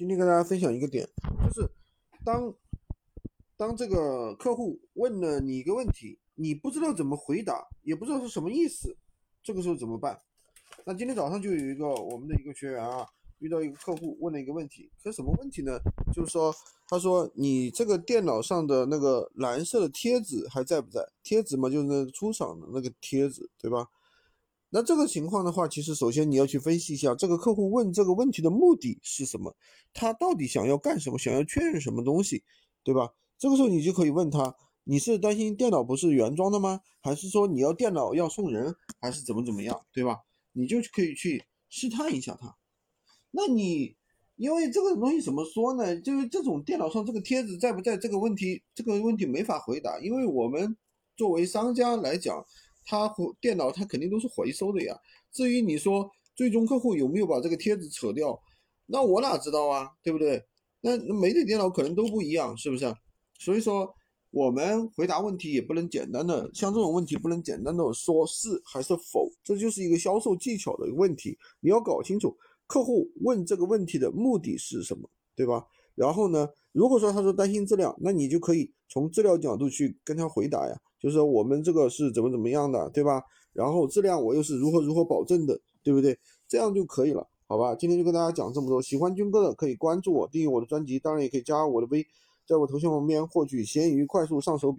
今天跟大家分享一个点，就是当当这个客户问了你一个问题，你不知道怎么回答，也不知道是什么意思，这个时候怎么办？那今天早上就有一个我们的一个学员啊，遇到一个客户问了一个问题，可什么问题呢？就是说，他说你这个电脑上的那个蓝色的贴纸还在不在？贴纸嘛，就是那个出厂的那个贴纸，对吧？那这个情况的话，其实首先你要去分析一下，这个客户问这个问题的目的是什么？他到底想要干什么？想要确认什么东西，对吧？这个时候你就可以问他，你是担心电脑不是原装的吗？还是说你要电脑要送人，还是怎么怎么样，对吧？你就可以去试探一下他。那你因为这个东西怎么说呢？就是这种电脑上这个贴纸在不在这个问题，这个问题没法回答，因为我们作为商家来讲。他回电脑，他肯定都是回收的呀。至于你说最终客户有没有把这个贴纸扯掉，那我哪知道啊，对不对？那每台电脑可能都不一样，是不是？所以说我们回答问题也不能简单的，像这种问题不能简单的说是还是否，这就是一个销售技巧的问题。你要搞清楚客户问这个问题的目的是什么，对吧？然后呢，如果说他说担心质量，那你就可以从质量角度去跟他回答呀。就是说我们这个是怎么怎么样的，对吧？然后质量我又是如何如何保证的，对不对？这样就可以了，好吧？今天就跟大家讲这么多。喜欢军哥的可以关注我，订阅我的专辑，当然也可以加我的微，在我头像旁边获取闲鱼快速上手笔。